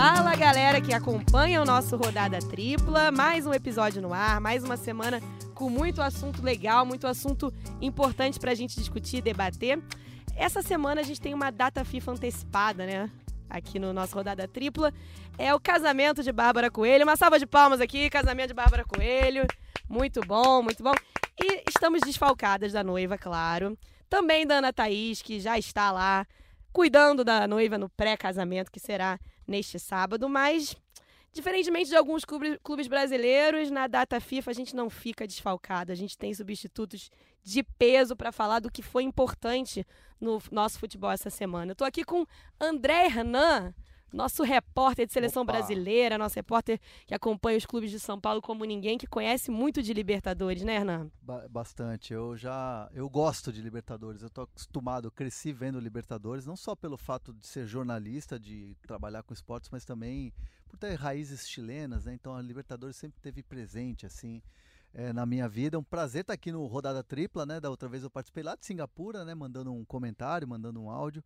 Fala galera que acompanha o nosso Rodada Tripla, mais um episódio no ar, mais uma semana com muito assunto legal, muito assunto importante pra gente discutir e debater. Essa semana a gente tem uma data FIFA antecipada, né? Aqui no nosso Rodada Tripla. É o casamento de Bárbara Coelho. Uma salva de palmas aqui, casamento de Bárbara Coelho. Muito bom, muito bom. E estamos desfalcadas da noiva, claro. Também da Ana Thaís, que já está lá cuidando da noiva no pré-casamento, que será neste sábado, mas diferentemente de alguns clubes brasileiros, na data FIFA a gente não fica desfalcado, a gente tem substitutos de peso para falar do que foi importante no nosso futebol essa semana. Eu estou aqui com André Hernan, nosso repórter de seleção Opa. brasileira, nosso repórter que acompanha os clubes de São Paulo como ninguém, que conhece muito de Libertadores, né, Hernan? Ba bastante. Eu já eu gosto de Libertadores. Eu tô acostumado, eu cresci vendo Libertadores, não só pelo fato de ser jornalista, de trabalhar com esportes, mas também por ter raízes chilenas, né? Então a Libertadores sempre teve presente assim. É, na minha vida. É um prazer estar aqui no Rodada Tripla, né? Da outra vez eu participei lá de Singapura, né? Mandando um comentário, mandando um áudio.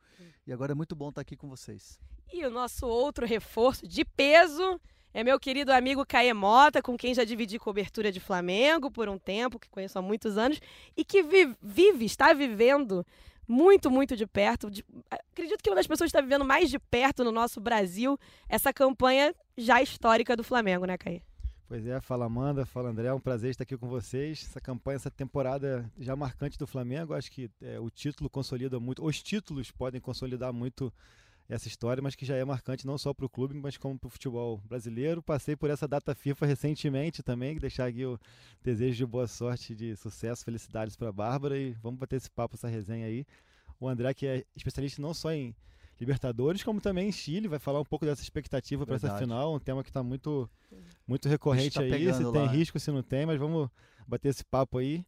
E agora é muito bom estar aqui com vocês. E o nosso outro reforço de peso é meu querido amigo Caê Mota, com quem já dividi cobertura de Flamengo por um tempo, que conheço há muitos anos, e que vive, vive está vivendo muito, muito de perto. De, acredito que uma das pessoas que está vivendo mais de perto no nosso Brasil essa campanha já histórica do Flamengo, né, Caê? Pois é, fala Amanda, fala André, é um prazer estar aqui com vocês. Essa campanha, essa temporada já marcante do Flamengo, acho que é, o título consolida muito, os títulos podem consolidar muito essa história, mas que já é marcante não só para o clube, mas como para o futebol brasileiro. Passei por essa data FIFA recentemente também, deixar aqui o desejo de boa sorte, de sucesso, felicidades para a Bárbara e vamos bater esse papo, essa resenha aí. O André, que é especialista não só em Libertadores, como também em Chile, vai falar um pouco dessa expectativa para essa final, um tema que está muito, muito recorrente tá aí, se tem risco, se não tem, mas vamos bater esse papo aí.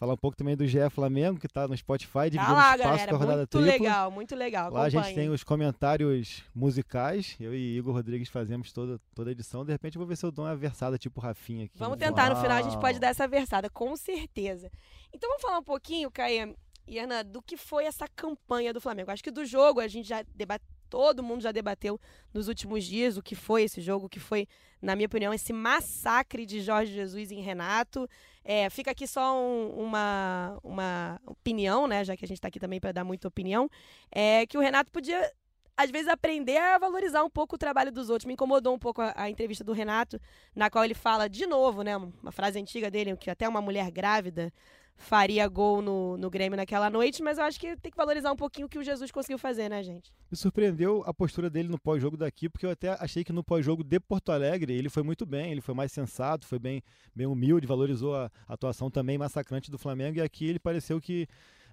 Falar um pouco também do GE Flamengo, que está no Spotify, dividindo tá lá, espaço galera, com a rodada muito tripla. Muito legal, muito legal. Lá a gente tem os comentários musicais. Eu e Igor Rodrigues fazemos toda, toda a edição. De repente eu vou ver se eu dou uma versada tipo Rafinha aqui. Vamos tentar, no final a gente pode dar essa versada, com certeza. Então vamos falar um pouquinho, Caê e Ana, do que foi essa campanha do Flamengo. Acho que do jogo a gente já debateu todo mundo já debateu nos últimos dias o que foi esse jogo, o que foi, na minha opinião, esse massacre de Jorge Jesus em Renato. É, fica aqui só um, uma, uma opinião, né? Já que a gente está aqui também para dar muita opinião, é que o Renato podia às vezes aprender a valorizar um pouco o trabalho dos outros. Me incomodou um pouco a, a, entrevista do Renato, na qual ele fala de novo, né, uma frase antiga dele, que até uma mulher grávida faria gol no, no Grêmio naquela noite, mas eu acho que tem que valorizar um pouquinho o que o Jesus conseguiu fazer, né, gente? Me surpreendeu a postura dele no pós-jogo daqui, porque eu até achei que no pós-jogo de Porto Alegre ele foi muito bem, ele foi mais sensato, foi bem, bem humilde, valorizou a atuação também massacrante do Flamengo, e aqui ele pareceu que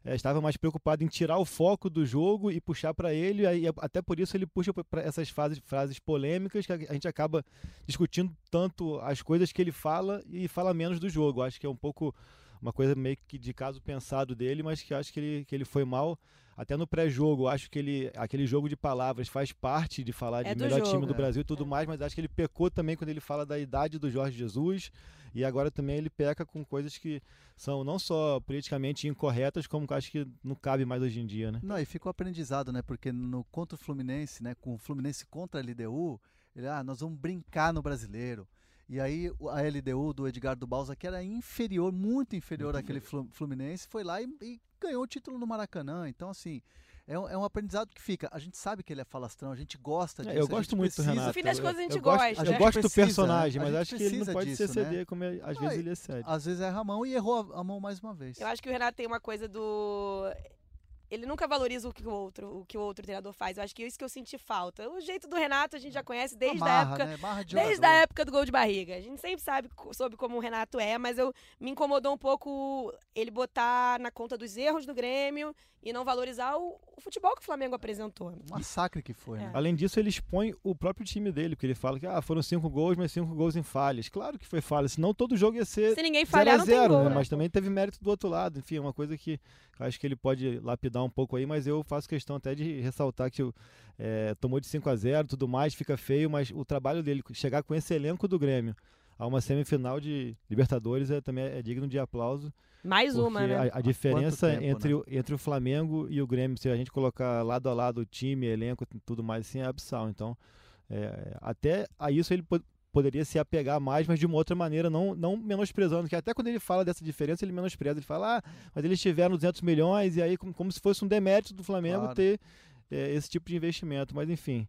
é, estava mais preocupado em tirar o foco do jogo e puxar para ele, e até por isso ele puxa para essas fases, frases polêmicas que a gente acaba discutindo tanto as coisas que ele fala e fala menos do jogo. Acho que é um pouco uma coisa meio que de caso pensado dele, mas que acho que ele, que ele foi mal. Até no pré-jogo, acho que ele, aquele jogo de palavras faz parte de falar é de melhor jogo, time do. Brasil e tudo é. mais, mas acho que ele pecou também quando ele fala da idade do Jorge Jesus. E agora também ele peca com coisas que são não só politicamente incorretas, como acho que não cabe mais hoje em dia, né? Não, e ficou aprendizado, né? Porque no contra o Fluminense, né? Com o Fluminense contra a LDU, ele, ah, nós vamos brincar no brasileiro. E aí a LDU do Edgardo Balsa, que era inferior, muito inferior muito àquele Fluminense, foi lá e, e, ganhou o título no Maracanã. Então, assim, é um, é um, aprendizado que fica. A gente sabe que ele é falastrão, a gente gosta disso. É, eu gosto muito precisa. do Renato. No fim das coisas a gente eu gosta. Gosto, eu gosto do personagem, mas acho que ele não pode disso, ser CD né? como é, às vezes ele excede. Às vezes erra a mão e errou a mão mais uma vez. Eu acho que o Renato tem uma coisa do ele nunca valoriza o que o outro, o que o outro treinador faz. Eu acho que é isso que eu senti falta. O jeito do Renato a gente já conhece desde a, marra, a época, né? de desde a época do gol de barriga. A gente sempre sabe sobre como o Renato é, mas eu me incomodou um pouco ele botar na conta dos erros do Grêmio e não valorizar o, o futebol que o Flamengo apresentou. Um massacre que foi, é. né? Além disso, ele expõe o próprio time dele, porque ele fala que ah, foram cinco gols, mas cinco gols em falhas. Claro que foi falha, senão todo jogo ia ser Se ninguém falhar, zero, a zero, gol, né? né? Mas também teve mérito do outro lado. Enfim, é uma coisa que acho que ele pode lapidar um pouco aí, mas eu faço questão até de ressaltar que é, tomou de 5 a 0 tudo mais, fica feio, mas o trabalho dele, chegar com esse elenco do Grêmio a uma semifinal de Libertadores é, também é digno de aplauso. Mais uma, né? A, a diferença tempo, entre, né? o, entre o Flamengo e o Grêmio, se a gente colocar lado a lado o time, elenco tudo mais, assim, é abissal. Então, É, até a isso ele poderia se apegar mais, mas de uma outra maneira, não, não menosprezando, que até quando ele fala dessa diferença, ele menospreza, ele fala, ah, mas eles tiveram 200 milhões, e aí como, como se fosse um demérito do Flamengo claro. ter é, esse tipo de investimento, mas enfim...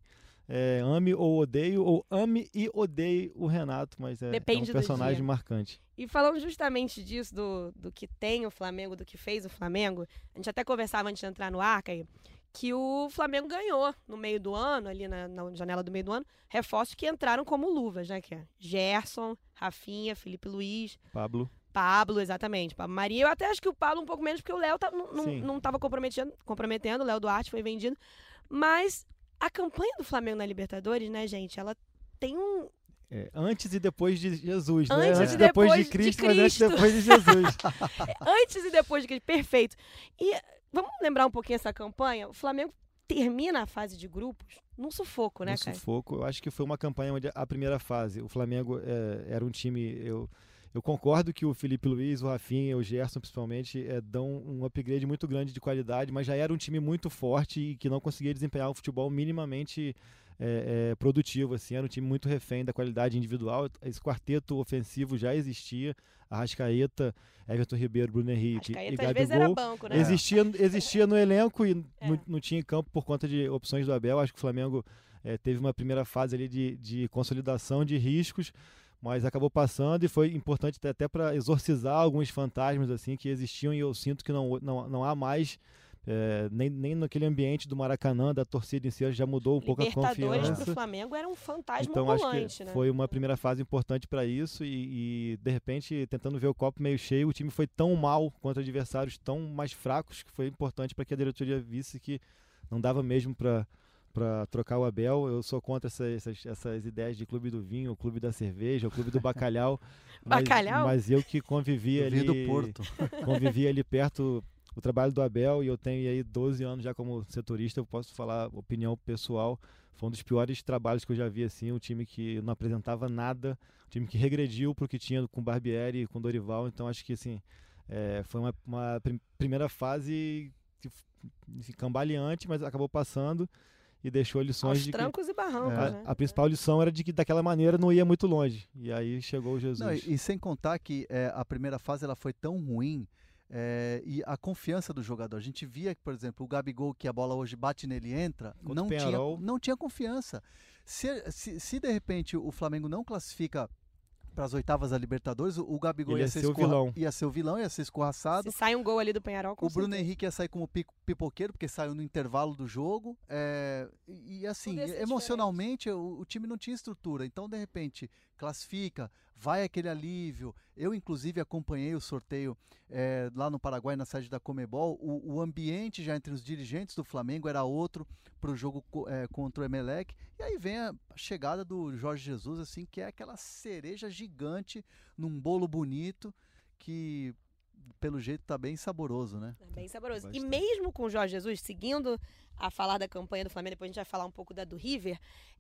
É, ame ou odeio, ou ame e odeie o Renato, mas é, é um personagem marcante. E falando justamente disso, do, do que tem o Flamengo, do que fez o Flamengo, a gente até conversava antes de entrar no ar, Caio, que o Flamengo ganhou no meio do ano, ali na, na, janela do meio do ano, reforços que entraram como luvas, né? Que é Gerson, Rafinha, Felipe Luiz. Pablo. Pablo, exatamente. Pablo Maria. Eu até acho que o Pablo um pouco menos, porque o Léo tá, não estava comprometendo, comprometendo, o Léo Duarte foi vendido. Mas a campanha do Flamengo na Libertadores, né, gente, ela tem um, é, antes e depois de Jesus, antes né? Antes e depois, depois de, Cristo, de Cristo, mas antes e depois de Jesus. antes e depois de Cristo, perfeito. E Vamos lembrar um pouquinho essa campanha? O Flamengo termina a fase de grupos num sufoco, né, num cara? sufoco. Eu acho que foi uma campanha onde a primeira fase, o Flamengo é, era um time. Eu, eu concordo que o Felipe Luiz, o Rafinha, o Gerson principalmente, é, dão um upgrade muito grande de qualidade, mas já era um time muito forte e que não conseguia desempenhar um futebol minimamente é, é, produtivo. Assim, era um time muito refém da qualidade individual. Esse quarteto ofensivo já existia. Arrascaeta, Everton Ribeiro, Bruno Henrique e Gabigol. Banco, né? existia, existia no elenco e é. não, não, tinha em campo por conta de opções do Abel. Acho que o Flamengo é, teve uma primeira fase ali de, de consolidação de riscos, mas acabou passando e foi importante até para exorcizar alguns fantasmas assim que existiam e eu sinto que não, não, não há mais é, nem, nem naquele ambiente do Maracanã, da torcida em si, já mudou um pouco a confiança. Libertadores para o Flamengo era um fantasma então, ambulante, acho que né? Foi uma primeira fase importante para isso e, e, de repente, tentando ver o copo meio cheio, o time foi tão mal contra adversários tão mais fracos que foi importante para que a diretoria visse que não dava mesmo para para trocar o Abel. Eu sou contra essa, essas, essas ideias de clube do vinho, o clube da cerveja, o clube do bacalhau. mas, bacalhau? Mas eu que convivi ali. do Porto. convivi ali perto o trabalho do Abel, e eu tenho aí 12 anos já como setorista, eu posso falar opinião pessoal, foi um dos piores trabalhos que eu já vi, assim, um time que não apresentava nada, um time que regrediu para o que tinha com Barbieri e com Dorival, então acho que, assim, é, foi uma, uma prim primeira fase enfim, cambaleante, mas acabou passando e deixou lições Aos de trancos que, e barrancos, é, né? A principal lição era de que daquela maneira não ia muito longe. E aí chegou o Jesus. Não, e, e, sem contar que é, a primeira fase ela foi tão ruim é, e a confiança do jogador. A gente via que, por exemplo, o Gabigol, que a bola hoje bate nele e entra, não tinha, não tinha confiança. Se, se, se de repente o Flamengo não classifica para as oitavas da Libertadores, o Gabigol ia, ia, ser, o vilão. ia ser o vilão, ia ser escorraçado. Se sai um gol ali do Penharol, O Bruno Henrique ia sair como pipoqueiro, porque saiu no intervalo do jogo. É, e, assim, emocionalmente o, o, time não tinha estrutura. Então, de repente, classifica, vai aquele alívio. Eu, inclusive, acompanhei o sorteio é, lá no Paraguai, na sede da Comebol. O, o, ambiente já entre os dirigentes do Flamengo era outro para o jogo é, contra o Emelec. E aí vem a chegada do Jorge Jesus, assim, que é aquela cereja gigante num bolo bonito que pelo jeito tá bem saboroso, né? Tá bem saboroso. Bastante. E mesmo com o Jorge Jesus, seguindo a falar da campanha do Flamengo, depois a gente vai falar um pouco da do River,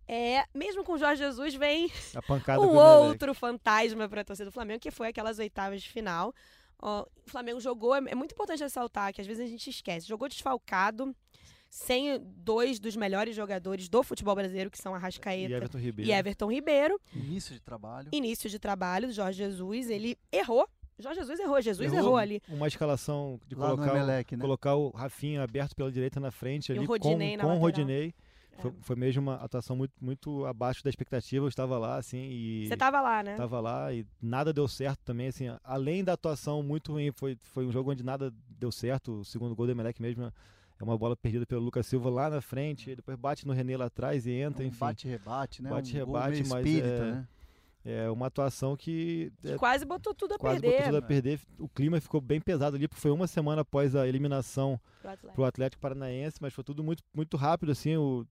é, mesmo com o Jorge Jesus vem um outro fantasma para a torcida do Flamengo, que foi aquelas oitavas de final. o Flamengo jogou, é, é muito importante ressaltar que às vezes a gente esquece, jogou desfalcado, sem dois dos melhores jogadores do futebol brasileiro, que são Arrascaeta e Everton Ribeiro. E Everton Ribeiro. Início de trabalho. Início de trabalho do Jorge Jesus, ele errou. Jorge Jesus errou, Jesus errou, errou ali. Uma escalação de colocar, Emelec, né? colocar o Rafinha aberto pela direita na frente ali o Rodinei com, com o Rodinei. Foi, foi, mesmo uma atuação muito, muito abaixo da expectativa. Eu estava lá, assim, e. Você estava lá, né? Estava lá e nada deu certo também, assim. Além da atuação muito ruim, foi, foi um jogo onde nada deu certo. O segundo gol do Emelec mesmo é uma bola perdida pelo Lucas Silva lá na frente, depois bate no René lá atrás e entra, é um enfim. Bate-rebate, né? Bate-rebate, um mas espírita, é, né? É uma atuação que... É, quase botou tudo a quase perder. Quase botou tudo a perder. O clima ficou bem pesado ali, porque foi uma semana após a eliminação Atlético, pro Atlético Paranaense, mas foi tudo muito, muito rápido, assim, o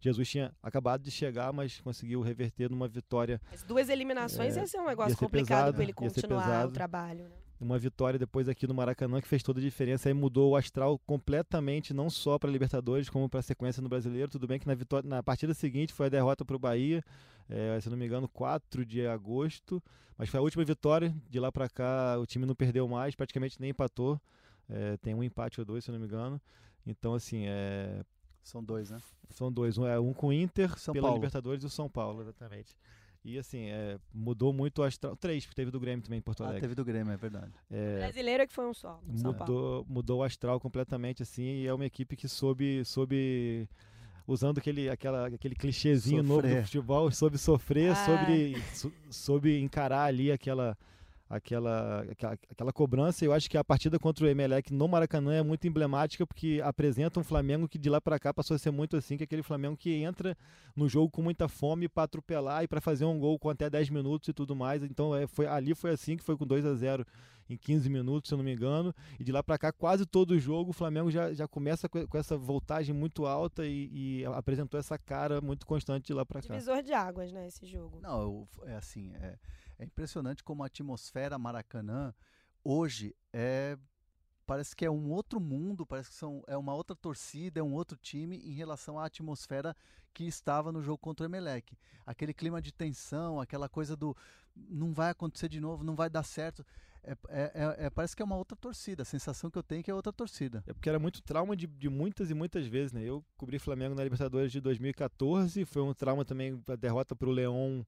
Jesus tinha acabado de chegar, mas conseguiu reverter numa vitória. As duas eliminações é, ia ser um negócio complicado para ele continuar o trabalho. Né? Uma vitória depois aqui no Maracanã que fez toda a diferença. Aí mudou o astral completamente, não só para a Libertadores, como para a sequência no Brasileiro. Tudo bem que na, vitória, na partida seguinte foi a derrota para o Bahia, é, se não me engano, 4 de agosto. Mas foi a última vitória. De lá para cá o time não perdeu mais, praticamente nem empatou. É, tem um empate ou dois, se não me engano. Então, assim, é, São dois, né? São dois. Um é um com o Inter São pela Paulo. Libertadores e o São Paulo, exatamente. E assim, é, mudou muito o astral. Três, porque teve do Grêmio também em Porto Ah, Alegre. teve do Grêmio, é verdade. É, Brasileiro é que foi um só. mudou, mudou o astral completamente, assim, e é uma equipe que soube, soube usando aquele, aquela, aquele clichêzinho novo do Sofrer. futebol, soube sofrer, Ah. soube, so- soube encarar ali aquela, aquela, aquela, aquela cobrança. Eu acho que a partida contra o Emelec no Maracanã é muito emblemática, porque apresenta um Flamengo que de lá para cá passou a ser muito assim, que é aquele Flamengo que entra no jogo com muita fome para atropelar e para fazer um gol com até 10 minutos e tudo mais. Então é, foi, ali foi assim, que foi com 2 a 0 em 15 minutos, se eu não me engano. E de lá para cá, quase todo o jogo, o Flamengo já, já começa com, com essa voltagem muito alta e, e apresentou essa cara muito constante de lá para cá. Divisor de águas, né, esse jogo. Não, eu- é assim, é, é impressionante como a atmosfera Maracanã hoje é parece que é um outro mundo, parece que são, é uma outra torcida, é um outro time em relação à atmosfera que estava no jogo contra o Emelec. Aquele clima de tensão, aquela coisa do não vai acontecer de novo, não vai dar certo. É, é- é- é- parece que é uma outra torcida. A sensação que eu tenho é que é outra torcida. É porque era muito trauma de, de muitas e muitas vezes, né? Eu cobri Flamengo na Libertadores de 2014, foi um trauma também a derrota para o Leão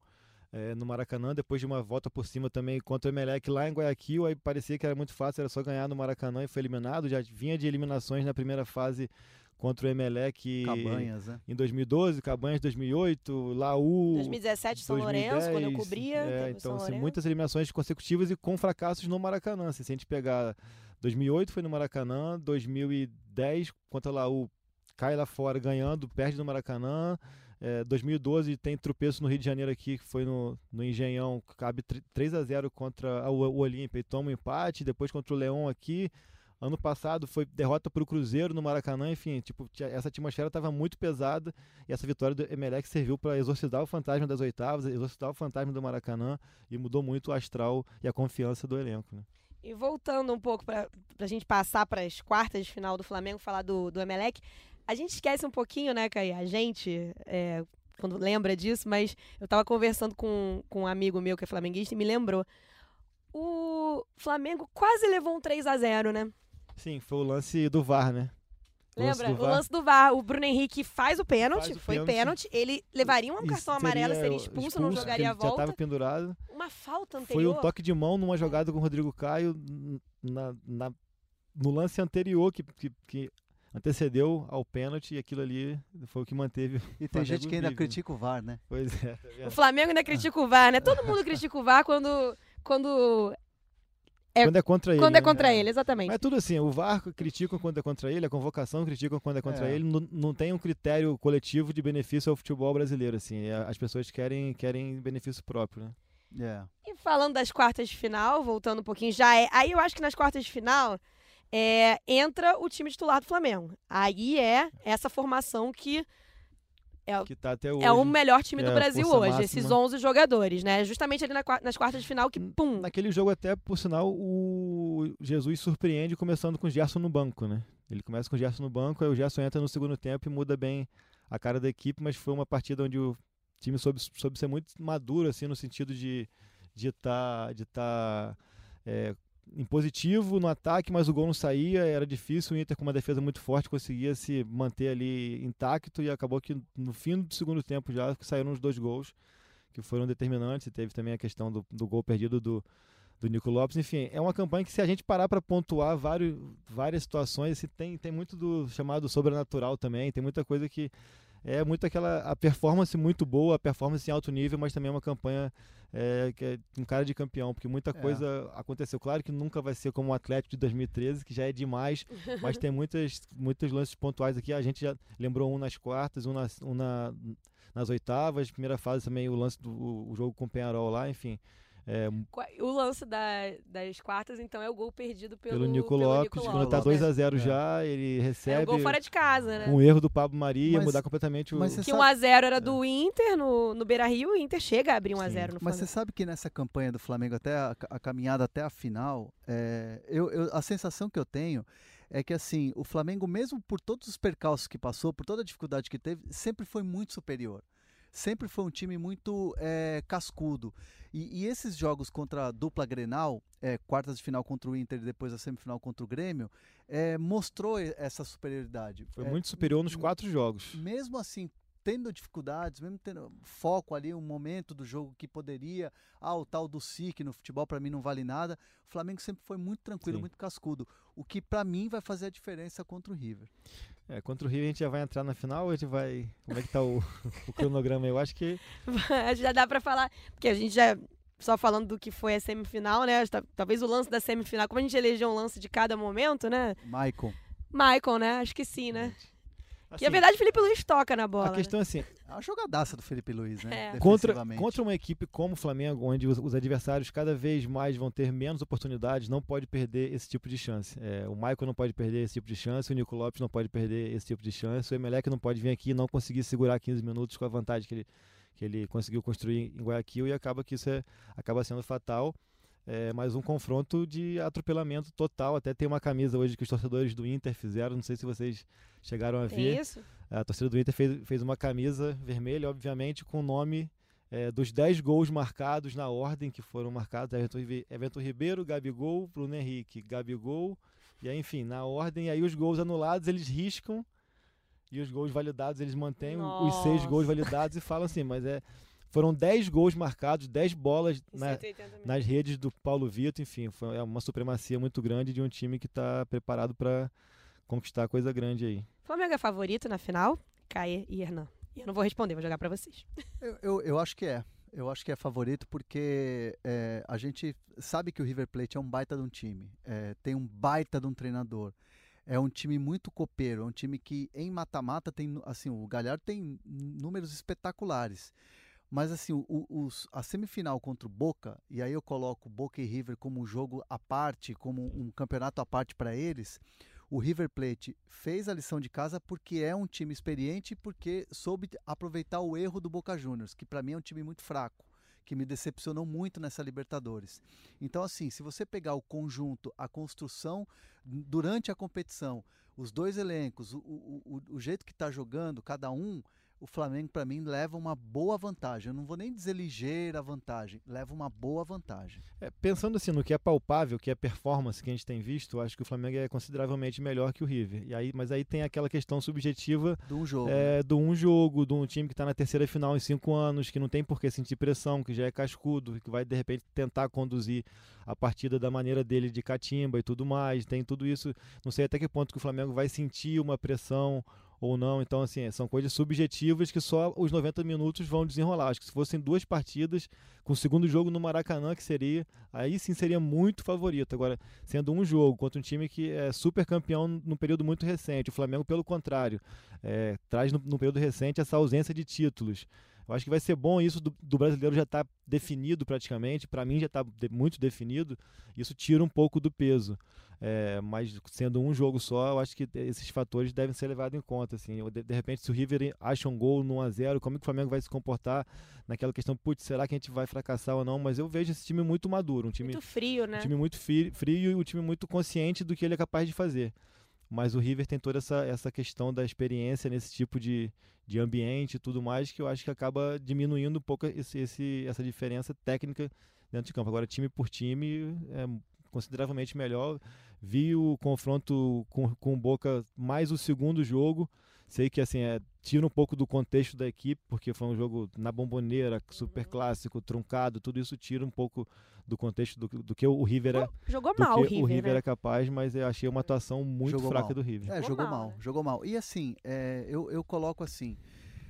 eh, no Maracanã, depois de uma volta por cima também contra o Emelec lá em Guayaquil, aí parecia que era muito fácil, era só ganhar no Maracanã e foi eliminado, já vinha de eliminações na primeira fase contra o Emelec Cabanhas, né? em 2012, Cabanhas 2008, Laú 2017, São Lourenço, quando eu 2010, cobria. é, então, São assim, muitas eliminações consecutivas e com fracassos no Maracanã. assim, se a gente pegar 2008 foi no Maracanã, 2010 contra o Laú cai lá fora ganhando, perde no Maracanã. É, 2012 tem tropeço no Rio de Janeiro aqui, que foi no, no Engenhão, cabe 3 a 0 contra o, o Olímpia e toma um empate, depois contra o Leão aqui. Ano passado foi derrota para o Cruzeiro no Maracanã, enfim, tipo, essa atmosfera estava muito pesada e essa vitória do Emelec serviu para exorcizar o fantasma das oitavas, exorcizar o fantasma do Maracanã e mudou muito o astral e a confiança do elenco. Né? E voltando um pouco para a gente passar para as quartas de final do Flamengo, falar do, do Emelec, a gente esquece um pouquinho, né, Caí? A gente, é, quando lembra disso, mas eu estava conversando com, com um amigo meu que é flamenguista e me lembrou. O Flamengo quase levou um 3 a 0 né? Sim, foi o lance do VAR, né? O lance Lembra? do O lance do VAR. O Bruno Henrique faz o pênalti, Faz o foi pênalti. pênalti. Ele levaria um cartão amarelo, seria seria expulso, não jogaria a ele Já volta. estava pendurado. Uma falta Foi anterior. um toque de mão numa jogada com o Rodrigo Caio na, na- no lance anterior que, que, que antecedeu ao pênalti e aquilo ali foi o que manteve. E tem Flamengo gente que ainda vive, né? critica o VAR, né? Pois é. tá O? Flamengo ainda critica o VAR, né? Todo mundo critica o VAR quando, quando, É- Quando é contra ele. quando é né? contra ele, exatamente. Mas é tudo assim, o VAR criticam quando é contra ele, a convocação criticam quando é contra É. ele, não, não tem um critério coletivo de benefício ao futebol brasileiro, assim, é- as pessoas querem, querem benefício próprio, né? É. E falando das quartas de final, voltando um pouquinho, já é. Aí eu acho que nas quartas de final é, entra o time titular do Flamengo. Aí é essa formação que Que tá até hoje. é o melhor time do é Brasil hoje, máxima. esses 11 jogadores, né? Justamente ali na nas quartas de final que, pum, Naquele jogo até, por sinal, o Jesus surpreende começando com o Gerson no banco, né? Ele começa com o Gerson no banco, aí o Gerson entra no segundo tempo e muda bem a cara da equipe, mas foi uma partida onde o time soube, soube ser muito maduro, assim, no sentido de de estar de tá, é, em positivo no ataque, mas o gol não saía, era difícil, o Inter com uma defesa muito forte conseguia se manter ali intacto e acabou que no fim do segundo tempo já saíram os dois gols que foram determinantes, e teve também a questão do, do gol perdido do, do Nico Lopes. Enfim, é uma campanha que se a gente parar para pontuar vários, várias situações, assim, tem, tem muito do chamado sobrenatural também, tem muita coisa que é muito aquela a performance muito boa, a performance em alto nível, mas também é uma campanha é, que é um cara de campeão, porque muita coisa aconteceu. Claro que nunca vai ser como o Atlético de 2013, que já é demais, mas tem muitas, muitos lances pontuais aqui. A gente já lembrou um nas quartas, um, nas, um na, nas oitavas, primeira fase também o lance do o, o jogo com o Penharol lá, enfim. É, O lance da- das quartas, então, é o gol perdido pelo, pelo, Nico pelo Lopes, Nico quando tá Lopes, 2 a né? 0 É. já, ele É o recebe gol fora de casa, né? um erro do Pablo Maria, Mas- mudar completamente o. mas Que sabe- 1x0 era do Inter no, no Beira Rio, o Inter chega a abrir 1x0 no Mas Flamengo. você sabe que nessa campanha do Flamengo, até a, a caminhada até a final, é, eu, eu- a sensação que eu tenho é que assim, o Flamengo, mesmo por todos os percalços que passou, por toda a dificuldade que teve, sempre foi muito superior. Sempre foi um time muito é, cascudo. E, e esses jogos contra a dupla Grenal, é, quartas de final contra o Inter e depois a semifinal contra o Grêmio, é, mostrou essa superioridade. Foi É, muito superior nos quatro jogos. mesmo assim tendo dificuldades, mesmo tendo foco ali, um momento do jogo que poderia, ah, o tal do SIC no futebol para mim não vale nada, o Flamengo sempre foi muito tranquilo, Sim. muito cascudo, o que para mim vai fazer a diferença contra o River. É, contra o Rio a gente já vai entrar na final ou a gente vai. Como é que tá o, o cronograma? Eu acho que. já dá pra falar, porque a gente já só falando do que foi a semifinal, né? Ta- Talvez o lance da semifinal, como a gente elegeu um lance de cada momento, né? Maicon, Michael, né? Acho que sim, né? Assim, Que na verdade o Felipe Luiz toca na bola. a questão é assim, é uma jogadaça do Felipe Luiz, né? É. contra, contra uma equipe como o Flamengo, onde os, os adversários cada vez mais vão ter menos oportunidades, não pode perder esse tipo de chance. É, o Michael não pode perder esse tipo de chance, o Nico Lopes não pode perder esse tipo de chance, o Emelec não pode vir aqui e não conseguir segurar 15 minutos com a vantagem que ele, que ele conseguiu construir em Guayaquil e acaba que isso é, acaba sendo fatal. É, mas um confronto de atropelamento total. Até tem uma camisa hoje que os torcedores do Inter fizeram, não sei se vocês chegaram a ver. É isso? A torcida do Inter fez, fez uma camisa vermelha, obviamente, com o nome é, dos 10 gols marcados na ordem que foram marcados. Everton, Ribe- Everton Ribeiro, Gabigol, Bruno Henrique, Gabigol. E aí, enfim, na ordem, aí os gols anulados eles riscam e os gols validados eles mantêm o- os seis Nossa. gols validados e falam assim, mas é foram 10 gols marcados, 10 bolas na- 180 minutos. nas redes do Paulo Vitor, enfim, foi é uma supremacia muito grande de um time que está preparado para conquistar coisa grande aí. Flamengo é favorito na final? Caê e Hernan. E eu não vou responder, vou jogar pra vocês. Eu, eu, eu acho que é. Eu acho que é favorito porque é, a gente sabe que o River Plate é um baita de um time. é, tem um baita de um treinador. É um time muito copeiro. É um time que em mata-mata tem. Assim, o Galhardo tem números espetaculares. Mas assim, o- o- a semifinal contra o Boca, e aí eu coloco Boca e River como um jogo à parte, como um campeonato à parte para eles. O River Plate fez a lição de casa porque é um time experiente porque soube aproveitar o erro do Boca Juniors, que para mim é um time muito fraco, que me decepcionou muito nessa Libertadores. Então, assim, se você pegar o conjunto, a construção durante a competição, os dois elencos, o, o, o jeito que está jogando, cada um, o Flamengo, para mim, leva uma boa vantagem. Eu não vou nem dizer ligeira vantagem, leva uma boa vantagem. É, pensando assim no que é palpável, que é performance que a gente tem visto, acho que o Flamengo é consideravelmente melhor que o River. E aí, mas aí tem aquela questão subjetiva De um jogo. né? é, do um jogo, de um time que está na terceira final em cinco anos, que não tem por que sentir pressão, que já é cascudo, que vai de repente tentar conduzir a partida da maneira dele de catimba e tudo mais. Tem tudo isso. Não sei até que ponto que o Flamengo vai sentir uma pressão ou não. Então, assim, são coisas subjetivas que só os 90 minutos vão desenrolar. Acho que se fossem duas partidas, com o segundo jogo no Maracanã, que seria, aí sim seria muito favorito. Agora, sendo um jogo contra um time que é super campeão num período muito recente, o Flamengo, pelo contrário, é, traz no, no período recente essa ausência de títulos. Eu acho que vai ser bom isso do, do brasileiro já estar definido praticamente. Para mim já está muito definido. Isso tira um pouco do peso. É, mas sendo um jogo só, eu acho que esses fatores devem ser levados em conta. Assim. De, de repente, se o River acha um gol no 1x0, como é que o Flamengo vai se comportar naquela questão, putz, será que a gente vai fracassar ou não? Mas eu vejo esse time muito maduro, um time Muito frio, né? um time muito frio e um time muito consciente do que ele é capaz de fazer. Mas o River tem toda essa, essa questão da experiência nesse tipo de, de ambiente e tudo mais, que eu acho que acaba diminuindo um pouco esse, esse- essa diferença técnica dentro de campo. Agora, time por time, é consideravelmente melhor. Vi o confronto com, com o Boca mais o segundo jogo. Sei que assim é, tira um pouco do contexto da equipe, porque foi um jogo na bomboneira, super clássico, truncado, tudo isso tira um pouco do contexto do, do que o River é, Jogou mal o River, o River né? é capaz, mas eu achei uma atuação muito Jogou fraca mal. do River. É, Jogou jogou mal, mal, né? jogou mal. E assim, é, eu, eu coloco assim,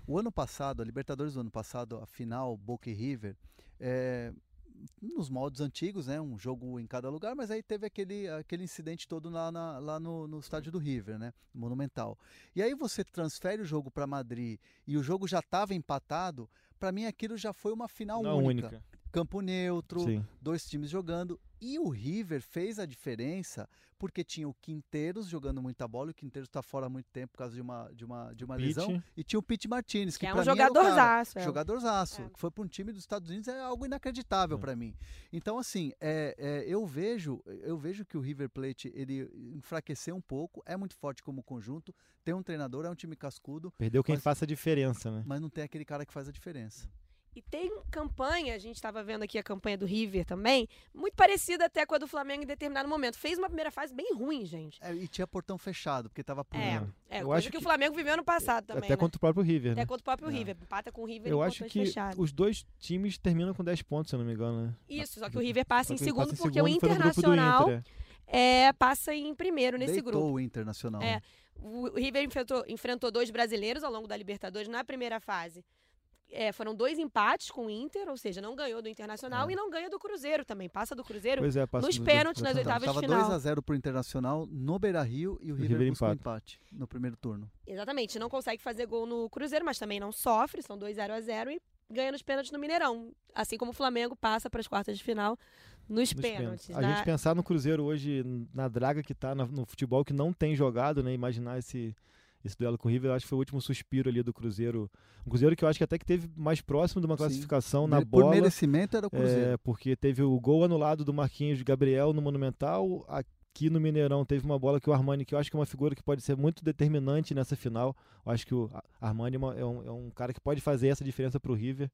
o ano passado, a Libertadores do ano passado, a final, Boca e River, é, nos moldes antigos, né, um jogo em cada lugar, mas aí teve aquele, aquele incidente todo lá, na- lá no, no estádio do River, né, Monumental. E aí você transfere o jogo para Madrid e o jogo já estava empatado, para mim aquilo já foi uma final Não única. única. Campo neutro, Sim. dois times jogando. E o River fez a diferença porque tinha o Quinteiros jogando muita bola, e o Quinteiros está fora há muito tempo por causa de uma, de uma, de uma lesão. E tinha o Pete Martinez, que, Que é um jogadorzaço. é. Jogadorzaço, É. que foi para um time dos Estados Unidos é algo inacreditável É. para mim. Então assim, é, é, eu vejo, eu vejo que o River Plate ele enfraqueceu um pouco, é muito forte como conjunto, tem um treinador, é um time cascudo, Perdeu quem Mas- faça a diferença, né? mas não tem aquele cara que faz a diferença. E tem campanha, a gente estava vendo aqui a campanha do River também, muito parecida até com a do Flamengo em determinado momento. Fez uma primeira fase bem ruim, gente. É, e tinha portão fechado, porque tava É, pulando. é Eu coisa acho que, o que- Flamengo viveu ano passado também. Até né? contra o próprio River, Até né? contra o próprio É. River. Empata com o River Eu acho que fechados. os dois times terminam com 10 pontos, se eu não me engano, né? Isso, só que o River passa em que segundo passa em porque o segundo, grupo do Internacional Inter, é. é, passa em primeiro nesse Deitou grupo. o Internacional. É. O o River enfrentou, enfrentou dois brasileiros ao longo da Libertadores na primeira fase. É, foram dois empates com o Inter, ou seja, não ganhou do Internacional É. e não ganha do Cruzeiro também. Passa do Cruzeiro é, passa nos pênaltis, nas oitavas de final. 2x0 pro Internacional no Beira Rio e o River, River buscou empate no primeiro turno. Exatamente, não consegue fazer gol no Cruzeiro, mas também não sofre, são 2 0 a 0 e ganha nos pênaltis no Mineirão. Assim como o Flamengo passa para as quartas de final nos, nos pênaltis. pênaltis. A Na- gente pensar no Cruzeiro hoje, na draga que tá na- no futebol que não tem jogado, né? Imaginar esse, esse duelo com o River, eu acho que foi o último suspiro ali do Cruzeiro. Um Cruzeiro que eu acho que até que teve mais próximo de uma Sim. classificação na Mere- Por bola. merecimento era o Cruzeiro. É, porque teve o gol anulado do Marquinhos Gabriel no Monumental. Aqui no Mineirão teve uma bola que o Armani, que eu acho que é uma figura que pode ser muito determinante nessa final. Eu acho que o Armani é é um, é um cara que pode fazer essa diferença pro River.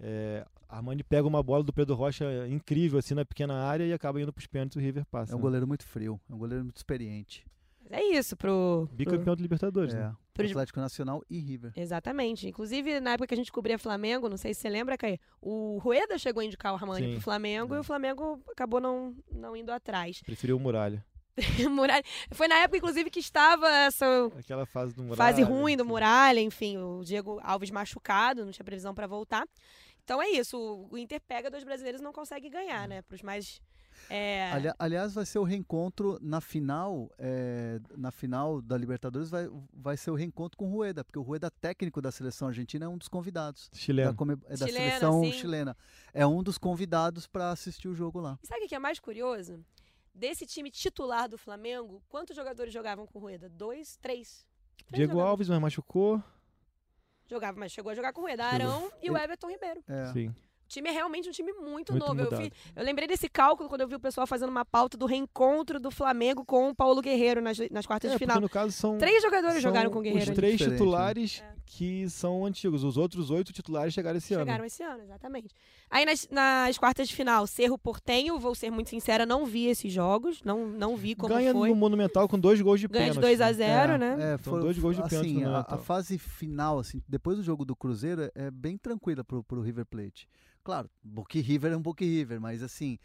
É, Armani pega uma bola do Pedro Rocha incrível assim na pequena área e acaba indo pros pênaltis e o River passa. É um né? goleiro muito frio, é um goleiro muito experiente. É isso pro, pro- Bicampeão do Libertadores, É, né? Pro- Atlético Nacional e River. Exatamente. Inclusive, na época que a gente cobria Flamengo, não sei se você lembra, Caí, o Rueda chegou a indicar o Armani Sim. pro Flamengo e o Flamengo acabou não, não indo atrás. Preferiu o Muralha. Muralha. Foi na época, inclusive, que estava essa Aquela fase do Muralha. fase ruim do. Muralha, enfim, o Diego Alves machucado, não tinha previsão para voltar. Então é isso, o- o Inter pega dois brasileiros e não consegue ganhar, né? Para os mais. É, Ali- aliás, vai ser o reencontro na final, é, na final da Libertadores vai, vai ser o reencontro com o Rueda, porque o Rueda, técnico da seleção argentina, é um dos convidados. Da, Chileno. come- é da Chilena, seleção sim. chilena. É um dos convidados para assistir o jogo lá. E sabe o que é mais curioso? Desse time titular do Flamengo, quantos jogadores jogavam com o Rueda? Dois, três. Três Diego jogadores. Alves, mas machucou. Jogava, mas chegou a jogar com o Rueda, Chegou. Arão e o Everton Ribeiro. É. Sim. O time é realmente um time muito, Muito novo. Eu, vi- eu lembrei desse cálculo quando eu vi o pessoal fazendo uma pauta do reencontro do Flamengo com o Paulo Guerreiro nas, nas quartas É, de final. no caso são Três jogadores são jogaram com o Guerreiro. Os três né? titulares É. que são antigos. Os outros oito titulares chegaram esse ano. Chegaram esse ano, exatamente. Aí nas, nas quartas de final, Cerro Portenho, vou ser muito sincera, não vi esses jogos, não, não vi como Ganha foi. no Monumental com dois gols de Ganha de pênalti. 2 a né? 0 É, né? É, São foi, dois gols de pênalti assim, no a, a fase final, assim, depois do jogo do Cruzeiro, é bem tranquila pro, pro River Plate. Claro, Boca River é um Boca River, mas assim,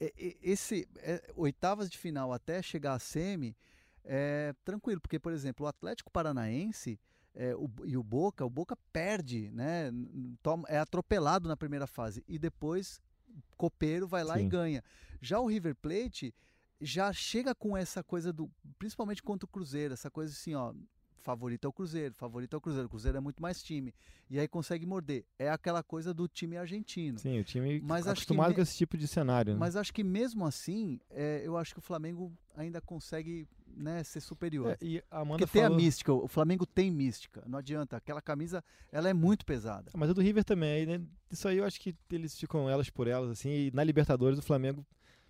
e- e- esse é, oitavas de final até chegar a semi é tranquilo, porque por exemplo, o Atlético Paranaense é, o- e o Boca, o Boca perde, né? toma- é atropelado na primeira fase e depois Copeiro vai lá e Sim. ganha. Já o River Plate já chega com essa coisa do, principalmente contra o Cruzeiro, essa coisa assim, ó, favorito é o Cruzeiro, favorito é o Cruzeiro, o Cruzeiro é muito mais time. E aí consegue morder. É aquela coisa do time argentino. Sim, o time Mas acostumado me- com esse tipo de cenário. né? Mas acho que mesmo assim, é, eu acho que o Flamengo ainda consegue né, ser superior. É, e a Amanda Porque tem falou... a mística, o Flamengo tem mística, não adianta. Aquela camisa, ela é muito pesada. Mas a do River também, né? Isso aí eu acho que eles ficam elas por elas, assim, e na Libertadores o Flamengo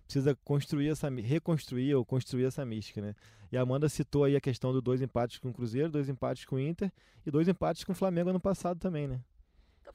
precisa construir essa, reconstruir ou construir essa mística, né? E a Amanda citou aí a questão do dois empates com o Cruzeiro, dois empates com o Inter e dois empates com o Flamengo ano passado também, né?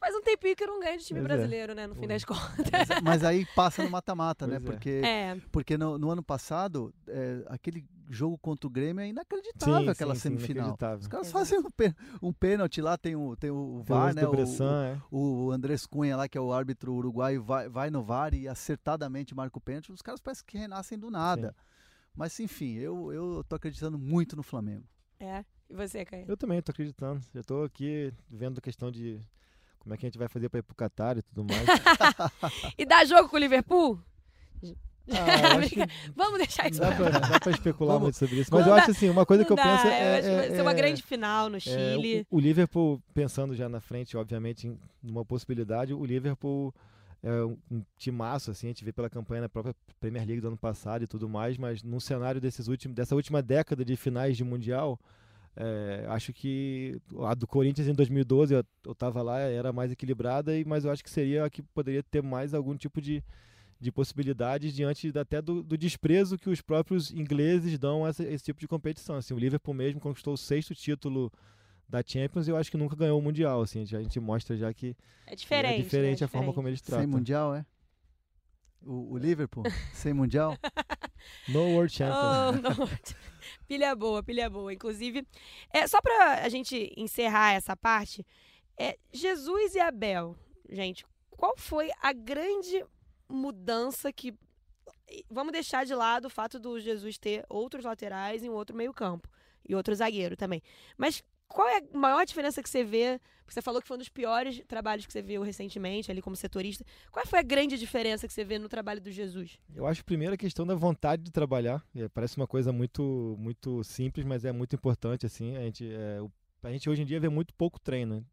Faz um tempinho que eu não ganho de time Pois é. brasileiro, né? No fim das contas. Mas, mas aí passa no mata-mata, né? É. Porque, É, porque no, no ano passado, é, aquele jogo contra o Grêmio é inacreditável aquela sim, sim, semifinal. inacreditável. Os caras fazem um, um pênalti lá, tem o, tem o Tem o VAR, lance né? O, Bressan, é. o, o Andrés Cunha lá, que é o árbitro uruguaio, vai, vai no VAR e acertadamente marca o pênalti. Os caras parecem que renascem do nada. Mas enfim, eu, eu tô acreditando muito no Flamengo. é. E você, Caio? Eu também tô acreditando. Já tô aqui vendo a questão de como é que a gente vai fazer pra ir pro Qatar e tudo mais. E dá jogo com o Liverpool? Ah, eu que Vamos deixar isso dá pra pra, dá pra especular Vamos- muito sobre isso. Mas Não eu dá- acho assim, uma coisa que eu dá, penso eu é. vai é- ser uma é- grande final no É, Chile. o, o Liverpool, pensando já na frente, obviamente, em uma possibilidade, o Liverpool é um, um timaço, assim, a gente vê pela campanha na própria Premier League do ano passado e tudo mais, mas num cenário desses últimos, dessa última década de finais de Mundial, é, acho que a do Corinthians em 2012, eu, eu tava lá, era mais equilibrada, e, mas eu acho que seria a que poderia ter mais algum tipo de, de possibilidades diante até do, do desprezo que os próprios ingleses dão a essa- esse tipo de competição. Assim, o Liverpool mesmo conquistou o sexto título da Champions e eu acho que nunca ganhou o Mundial, assim, a gente mostra já que é diferente, é diferente né? a forma como eles tratam. Sem Mundial, é? O, o Liverpool, sem Mundial? No World Champions. Oh, no. pilha boa, pilha boa. Inclusive, é, só pra a gente encerrar essa parte, é, Jesus e Abel, gente, qual foi a grande mudança que. Vamos deixar de lado o fato do Jesus ter outros laterais e um outro meio-campo. E outro zagueiro também. Mas qual é a maior diferença que você vê? Porque você falou que foi um dos piores trabalhos que você viu recentemente, ali como setorista. Qual foi a grande diferença que você vê no trabalho do Jesus? Eu acho primeiro a questão da vontade de trabalhar. É, parece uma coisa muito, muito simples, mas é muito importante. assim. A gente, é, a gente hoje em dia vê muito pouco treino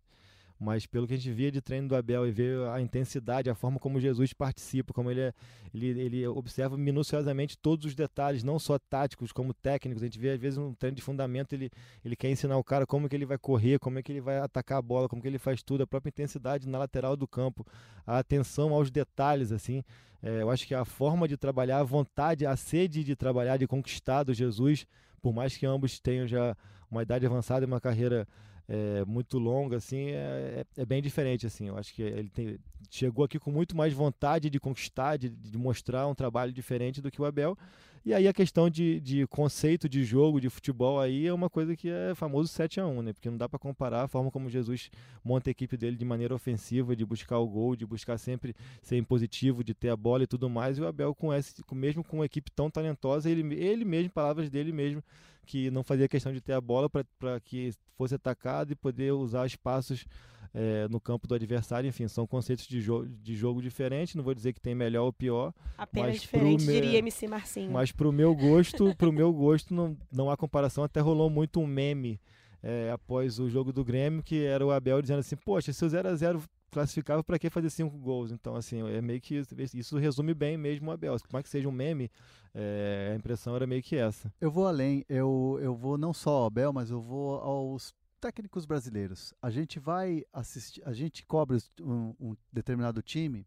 mas pelo que a gente via de treino do Abel e vê a intensidade, a forma como Jesus participa, como ele, é, ele, ele observa minuciosamente todos os detalhes, não só táticos como técnicos. A gente vê às vezes um treino de fundamento, ele, ele quer ensinar o cara como que ele vai correr, como é que ele vai atacar a bola, como que ele faz tudo, a própria intensidade na lateral do campo, a atenção aos detalhes, assim. É, eu acho que a forma de trabalhar, a vontade, a sede de trabalhar, de conquistar do Jesus, por mais que ambos tenham já uma idade avançada e uma carreira é, muito longa, assim, é, é, é, bem diferente, assim. Eu acho que ele tem, chegou aqui com muito mais vontade de conquistar, de, de, mostrar um trabalho diferente do que o Abel. E aí a questão de, de conceito de jogo, de futebol aí é uma coisa que é famoso 7 a 1 né? Porque não dá para comparar a forma como Jesus monta a equipe dele de maneira ofensiva, de buscar o gol, de buscar sempre ser impositivo, de ter a bola e tudo mais. E o Abel com esse, mesmo com uma equipe tão talentosa, ele, ele mesmo, palavras dele mesmo, que não fazia questão de ter a bola para que fosse atacado e poder usar espaços é, no campo do adversário. Enfim, são conceitos de, jo de jogo diferentes. Não vou dizer que tem melhor ou pior. Apenas diferente, diria MC Marcinho. Mas para o meu gosto, pro meu gosto não, não há comparação. Até rolou muito um meme é, após o jogo do Grêmio, que era o Abel dizendo assim, poxa, se o 0x0 classificava, para que fazer cinco gols? Então, assim, é meio que isso resume bem mesmo o Abel. Como é que seja um meme, é, a impressão era meio que essa. Eu vou além, eu, eu vou não só ao Abel, mas eu vou aos técnicos brasileiros. A gente vai assistir, a gente cobre um, um determinado time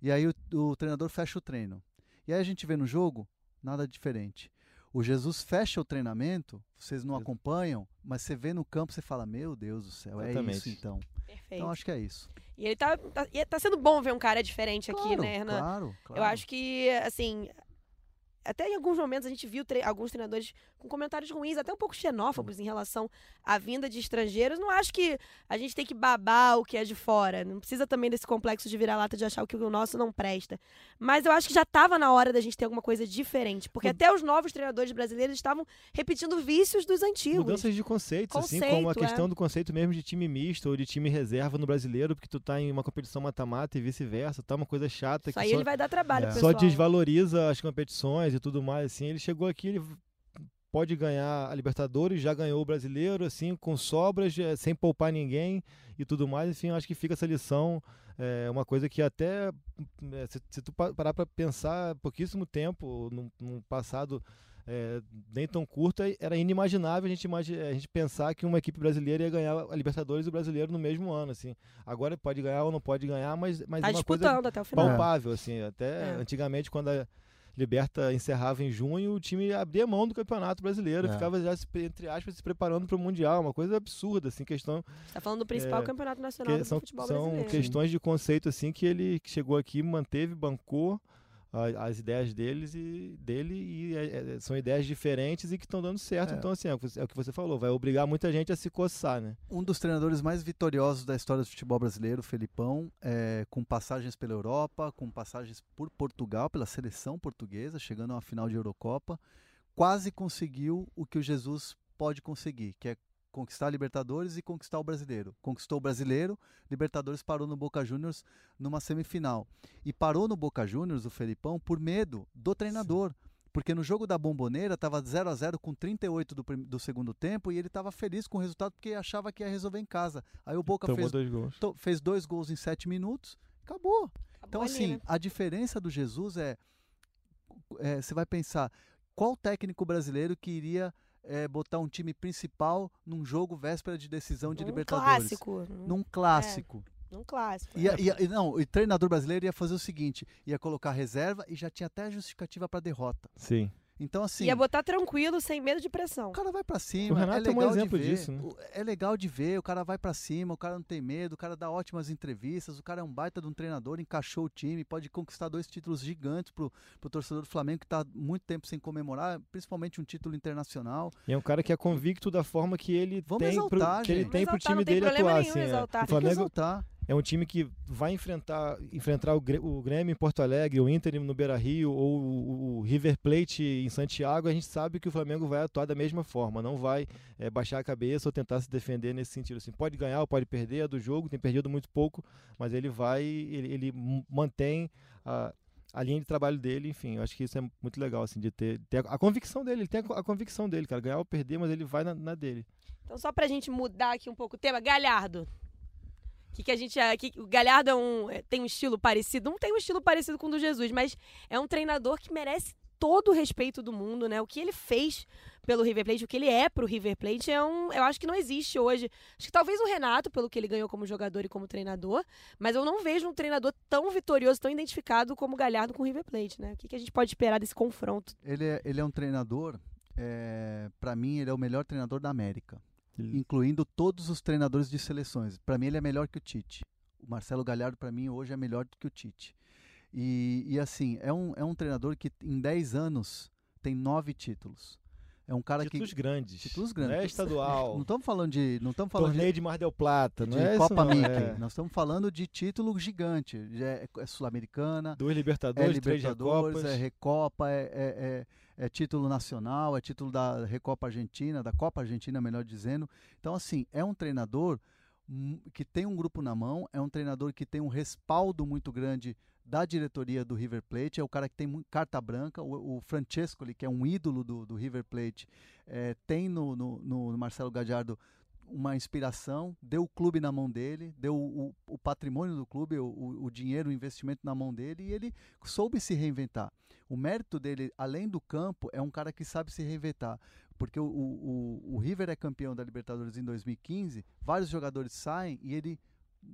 e aí o, o treinador fecha o treino. E aí a gente vê no jogo nada diferente. O Jesus fecha o treinamento, vocês não acompanham, mas você vê no campo, você fala, meu Deus do céu, Exatamente. é isso então. Perfeito. Então acho que é isso. E ele tá, tá, tá sendo bom ver um cara diferente claro, aqui, né, Hernan? Claro, claro. Eu acho que, assim, até em alguns momentos a gente viu tre alguns treinadores com comentários ruins, até um pouco xenófobos em relação à vinda de estrangeiros. Não acho que a gente tem que babar o que é de fora. Não precisa também desse complexo de virar-lata de achar que o nosso não presta. Mas eu acho que já estava na hora da gente ter alguma coisa diferente. Porque até os novos treinadores brasileiros estavam repetindo vícios dos antigos. Mudanças de conceitos, conceito, assim como a questão é. do conceito mesmo de time misto ou de time reserva no brasileiro, porque tu tá em uma competição mata-mata e vice-versa. Tá uma coisa chata. Isso aí só, ele vai dar trabalho, é. Só desvaloriza as competições e tudo mais, assim. Ele chegou aqui, ele pode ganhar a Libertadores, já ganhou o Brasileiro, assim, com sobras, é, sem poupar ninguém e tudo mais. Enfim, acho que fica essa lição, é uma coisa que até, é, se, se, tu parar para pensar, pouquíssimo tempo, no, no passado é, nem tão curto, era inimaginável a gente, a gente pensar que uma equipe brasileira ia ganhar a Libertadores e o Brasileiro no mesmo ano, assim. Agora pode ganhar ou não pode ganhar, mas, mas tá é uma coisa até o final. palpável, assim. Até é. antigamente, quando a Liberta encerrava em junho, o time abria mão do Campeonato Brasileiro, é. ficava já, entre aspas, se preparando para o Mundial, uma coisa absurda, assim, questão... Você tá falando do principal é, Campeonato Nacional do são, futebol brasileiro. São questões de conceito, assim, que ele chegou aqui, manteve, bancou, as ideias deles e dele e é, é, são ideias diferentes e que estão dando certo. É. Então, assim, é, é o que você falou, vai obrigar muita gente a se coçar, né? Um dos treinadores mais vitoriosos da história do futebol brasileiro, Felipão, é, com passagens pela Europa, com passagens por Portugal, pela seleção portuguesa, chegando a uma final de Eurocopa, quase conseguiu o que o Jesus pode conseguir, que é conquistar a Libertadores e conquistar o Brasileiro. Conquistou o Brasileiro, Libertadores parou no Boca Juniors numa semifinal. E parou no Boca Juniors, o Felipão, por medo do treinador. Sim. Porque no jogo da Bomboneira estava 0 a 0 com 38 do, do segundo tempo e ele estava feliz com o resultado porque achava que ia resolver em casa. Aí o Boca fez dois, gols. To, fez dois gols em sete minutos, acabou. acabou então, ali, assim, né? a diferença do Jesus é, é. Você vai pensar, qual técnico brasileiro que iria é, botar um time principal num jogo véspera de decisão de num Libertadores. Clássico. Num clássico. É, num clássico. Ia, ia, não, o treinador brasileiro ia fazer o seguinte: ia colocar reserva e já tinha até justificativa para derrota. Sim. Então, assim. Ia botar tranquilo, sem medo de pressão. O cara vai para cima. O Renato é, é um exemplo de ver, disso, né? É legal de ver, o cara vai para cima, o cara não tem medo, o cara dá ótimas entrevistas, o cara é um baita de um treinador, encaixou o time, pode conquistar dois títulos gigantes pro, pro torcedor do Flamengo que tá muito tempo sem comemorar, principalmente um título internacional. E é um cara que é convicto da forma que ele Vamos tem exaltar, pro, que ele tem pro Exaltar, time não tem dele atuar. Assim, é. O Tem que Flamengo exaltar. É um time que vai enfrentar, enfrentar o, o Grêmio em Porto Alegre, o Inter no Beira Rio ou o, o River Plate em Santiago, a gente sabe que o Flamengo vai atuar da mesma forma, não vai é, baixar a cabeça ou tentar se defender nesse sentido. Assim, pode ganhar ou pode perder, é do jogo, tem perdido muito pouco, mas ele vai, ele, ele mantém a, a linha de trabalho dele, enfim, eu acho que isso é muito legal, assim, de ter, ter a, a convicção dele, ele tem a, a convicção dele, cara, ganhar ou perder, mas ele vai na, na dele. Então, só pra gente mudar aqui um pouco o tema, Galhardo. Que, que a gente. é- Que, o Galhardo é um, é, tem um estilo parecido. Não tem um estilo parecido com o do Jesus, mas é um treinador que merece todo o respeito do mundo, né? O que ele fez pelo River Plate, o que ele é pro River Plate, é um. Eu acho que não existe hoje. Acho que talvez o Renato, pelo que ele ganhou como jogador e como treinador, mas eu não vejo um treinador tão vitorioso, tão identificado como o Galhardo com o River Plate, né? O que, que a gente pode esperar desse confronto? Ele é, ele é um treinador, é, para mim, ele é o melhor treinador da América. Ele- incluindo todos os treinadores de seleções. Para mim, ele é melhor que o Tite. O Marcelo Galhardo, para mim, hoje é melhor do que o Tite. E, e, assim, é um, é um treinador que em 10 anos tem nove títulos. É um cara títulos que. grandes. Títulos Não é grandes. estadual. Não estamos falando de. Não estamos falando Torneio de Mar del Plata, de, não de é Copa não, Mickey. é. Nós estamos falando de título gigante. É, é Sul-Americana, Duas é Libertadores, três Libertadores, Recopas. é Recopa, é, é, é- título nacional, é título da Recopa Argentina, da Copa Argentina, melhor dizendo. Então, assim, é um treinador que tem um grupo na mão, é um treinador que tem um respaldo muito grande da diretoria do River Plate, é o cara que tem carta branca, o, o Francescoli, que é um ídolo do, do River Plate, é, tem no, no, no Marcelo Gadiardo uma inspiração, deu o clube na mão dele, deu o, o patrimônio do clube, o, o, dinheiro, o investimento na mão dele e ele soube se reinventar. O mérito dele, além do campo, é um cara que sabe se reinventar. Porque o, o- o River é campeão da Libertadores em 2015, vários jogadores saem e ele,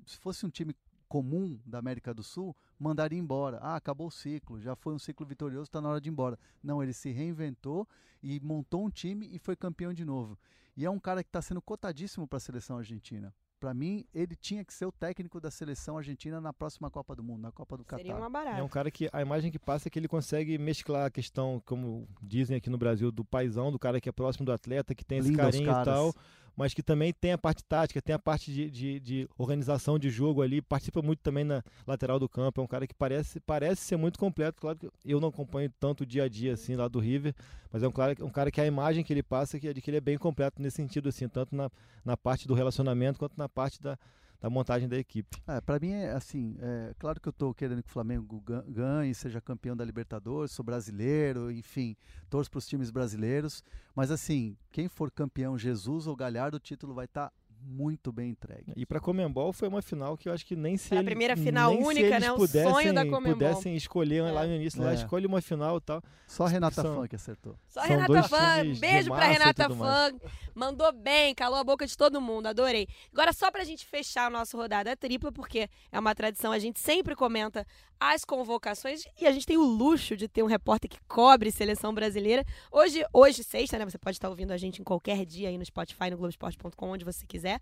se fosse um time comum da América do Sul, mandaria embora. Ah, acabou o ciclo, já foi um ciclo vitorioso, está na hora de ir embora. Não, ele se reinventou e montou um time e foi campeão de novo. E é um cara que está sendo cotadíssimo para a seleção argentina. Para mim, ele tinha que ser o técnico da seleção argentina na próxima Copa do Mundo, na Copa do Seria Catar. uma barata. É um cara que a imagem que passa é que ele consegue mesclar a questão, como dizem aqui no Brasil, do paizão, do cara que é próximo do atleta, que tem esse Linda os carinho e tal, mas que também tem a parte tática, tem a parte de, de, de organização de jogo ali, participa muito também na lateral do campo. É um cara que parece, parece ser muito completo. Claro que eu não acompanho tanto o dia a dia assim lá do River, mas é um cara, um cara que a imagem que ele passa é de que ele é bem completo nesse sentido, assim, tanto na, na parte do relacionamento quanto na parte da, da montagem da equipe. É, para mim é assim, é claro que eu estou querendo que o Flamengo ga- ganhe, seja campeão da Libertadores, sou brasileiro, enfim, torço para os times brasileiros, mas assim, quem for campeão, Jesus ou Galhardo, o título vai estar muito bem entregue. E para Comembol foi uma final que eu acho que nem se a ele- primeira final única, né? O pudessem, sonho da Comembol. pudessem escolher lá É. no início, lá É. escolhe uma final e tal. Só a Renata São- Fã que acertou. Só São Renata de beijo e Renata Fã. Mandou bem, calou a boca de todo mundo, adorei. Agora, só pra gente fechar o nosso rodada tripla, porque é uma tradição, a gente sempre comenta as convocações e a gente tem o luxo de ter um repórter que cobre seleção brasileira. Hoje, hoje sexta, né? Você pode estar ouvindo a gente em qualquer dia aí no Spotify, no Globoesporte.com, onde você quiser.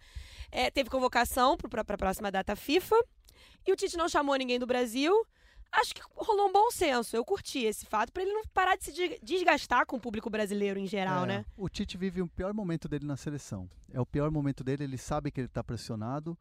É, teve convocação pra, pra próxima data FIFA. E o Tite não chamou ninguém do Brasil. Acho que rolou um bom senso. Eu curti esse fato pra ele não parar de se de- desgastar com o público brasileiro em geral, É, né? O Tite vive o pior momento dele na seleção. É o pior momento dele, ele sabe que ele está pressionado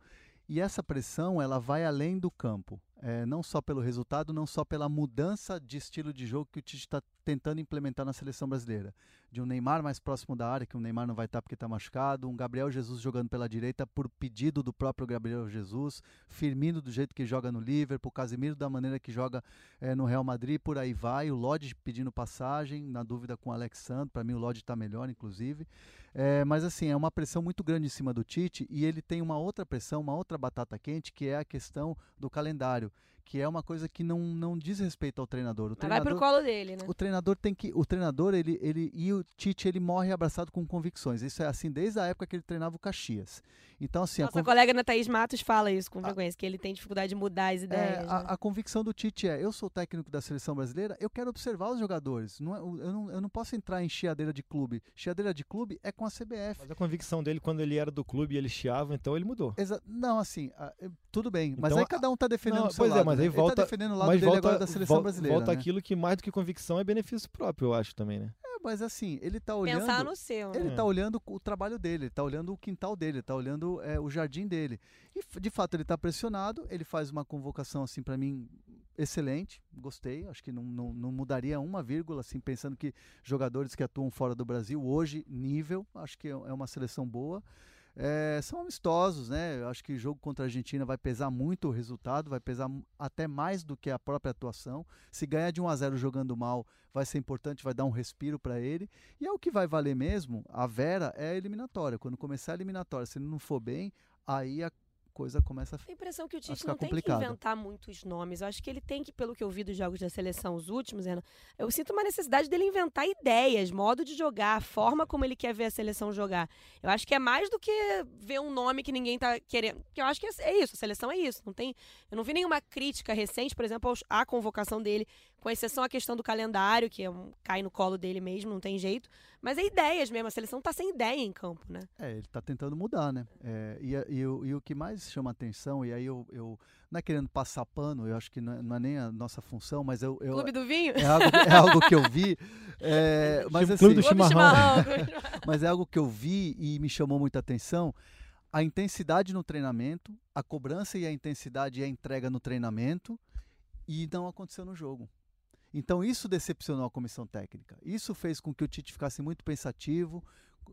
e essa pressão ela vai além do campo. É, não só pelo resultado, não só pela mudança de estilo de jogo que o Tite está tentando implementar na seleção brasileira. De um Neymar mais próximo da área, que o Neymar não vai estar porque está machucado, um Gabriel Jesus jogando pela direita por pedido do próprio Gabriel Jesus, Firmino do jeito que joga no Liverpool, Casemiro da maneira que joga é, no Real Madrid, por aí vai, o Lodge pedindo passagem, na dúvida com o Alexandre, para mim o Lodge está melhor, inclusive. É, mas assim, é uma pressão muito grande em cima do Tite e ele tem uma outra pressão, uma outra batata quente, que é a questão do calendário, que é uma coisa que não, não diz respeito ao treinador. O Mas treinador vai pro colo dele, né? o treinador tem que o treinador ele, ele e o Tite ele morre abraçado com convicções isso é assim desde a época que ele treinava o Caxias então assim a Nossa conv- colega Ana Thaís Matos fala isso com frequência, que ele tem dificuldade de mudar as é, ideias. né? a, a convicção do Tite é eu sou o técnico da seleção brasileira eu quero observar os jogadores não é- eu, não, eu não posso entrar em chiadeira de clube chiadeira de clube é com a CBF Mas a convicção dele quando ele era do clube e ele chiava, então ele mudou. Exa- não assim tudo bem mas Então, aí cada um tá defendendo não, o seu pois é, lado mas né? aí ele volta- tá defendendo o lado Mas dele volta, agora da seleção vol- brasileira volta né? aquilo que mais do que convicção é benefício próprio, eu acho também, né? É, mas assim ele tá olhando Pensar no seu. Ele né? está olhando o trabalho dele, ele está olhando o quintal dele, está olhando é, o jardim dele. E de fato ele está pressionado, ele faz uma convocação assim para mim excelente, gostei, acho que não, não, não mudaria uma vírgula, assim, pensando que jogadores que atuam fora do Brasil hoje, nível, acho que é é uma seleção boa. É, são amistosos, né? Eu acho que o jogo contra a Argentina vai pesar muito o resultado, vai pesar até mais do que a própria atuação. Se ganhar de 1 a 0 jogando mal, vai ser importante, vai dar um respiro para ele. E é o que vai valer mesmo, a Vera é a eliminatória. Quando começar a eliminatória, se ele não for bem, aí a coisa começa a Tenho a impressão que o Tite ficar não tem complicado. que inventar muitos nomes. Eu acho que ele tem que, pelo que eu vi dos jogos da seleção, os últimos, eu sinto uma necessidade dele inventar ideias, modo de jogar, a forma como ele quer ver a seleção jogar. Eu acho que é mais do que ver um nome que ninguém tá querendo. Porque eu acho que é é isso, a seleção é isso. Não tem, eu não vi nenhuma crítica recente, por exemplo, à convocação dele, com exceção à questão do calendário, que é um, cai no colo dele mesmo, não tem jeito. Mas é ideias mesmo, a seleção tá sem ideia em campo, né? É, ele está tentando mudar, né? É, e, e o- e o que mais chama atenção, e aí eu, eu não é querendo passar pano, eu acho que não é, não é nem a nossa função, mas eu, eu- Clube do Vinho? é, algo, é algo que eu vi, é, mas assim. Clube do chimarrão. mas é algo que eu vi e me chamou muita atenção, a intensidade no treinamento, a cobrança e a intensidade e a entrega no treinamento, e não aconteceu no jogo. Então isso decepcionou a comissão técnica. Isso fez com que o Tite ficasse muito pensativo.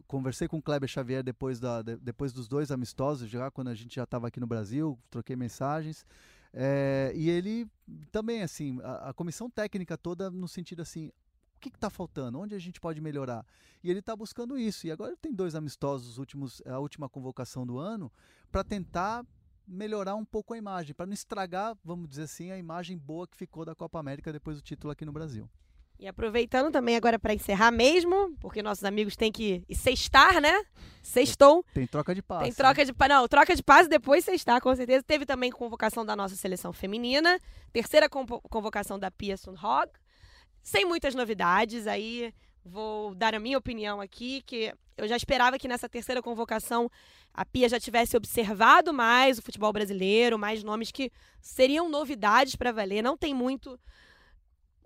Conversei com o Kleber Xavier depois, da, de- depois dos dois amistosos, já quando a gente já estava aqui no Brasil, troquei mensagens. É, e ele também, assim, a, a comissão técnica toda no sentido assim, o que está faltando? Onde a gente pode melhorar? E ele está buscando isso. E agora tem dois amistosos, os últimos, a última convocação do ano, para tentar melhorar um pouco a imagem, para não estragar, vamos dizer assim, a imagem boa que ficou da Copa América depois do título aqui no Brasil. E aproveitando também agora para encerrar mesmo, porque nossos amigos têm que e sextar, né? Sextou. Tem troca de passe. Tem troca de pa- não, troca de passe depois sextar, com certeza. Teve também convocação da nossa seleção feminina, terceira convo- convocação da Pia Sundhog. Sem muitas novidades, aí vou dar a minha opinião aqui, que eu já esperava que nessa terceira convocação a Pia já tivesse observado mais o futebol brasileiro, mais nomes que seriam novidades para valer. Não tem muito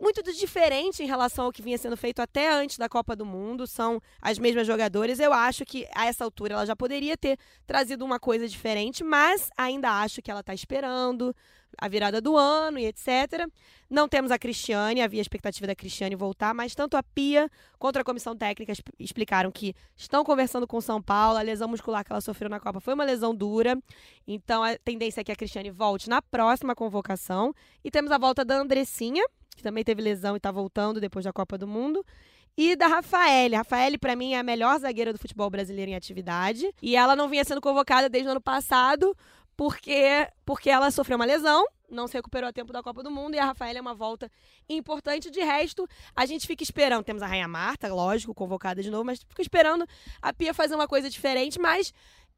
muito diferente em relação ao que vinha sendo feito até antes da Copa do Mundo. São as mesmas jogadoras. Eu acho que a essa altura ela já poderia ter trazido uma coisa diferente, mas ainda acho que ela está esperando a virada do ano e etc. Não temos a Cristiane, havia expectativa da Cristiane voltar, mas tanto a Pia quanto a comissão técnica exp- explicaram que estão conversando com o São Paulo. A lesão muscular que ela sofreu na Copa foi uma lesão dura, então a tendência é que a Cristiane volte na próxima convocação. E temos a volta da Andressinha, que também teve lesão e está voltando depois da Copa do Mundo. E da Rafaele. Rafaele, para mim, é a melhor zagueira do futebol brasileiro em atividade. E ela não vinha sendo convocada desde o ano passado, porque, porque ela sofreu uma lesão, não se recuperou a tempo da Copa do Mundo. E a Rafaele é uma volta importante. De resto, a gente fica esperando. Temos a Rainha Marta, lógico, convocada de novo, mas fica esperando a Pia fazer uma coisa diferente. Mas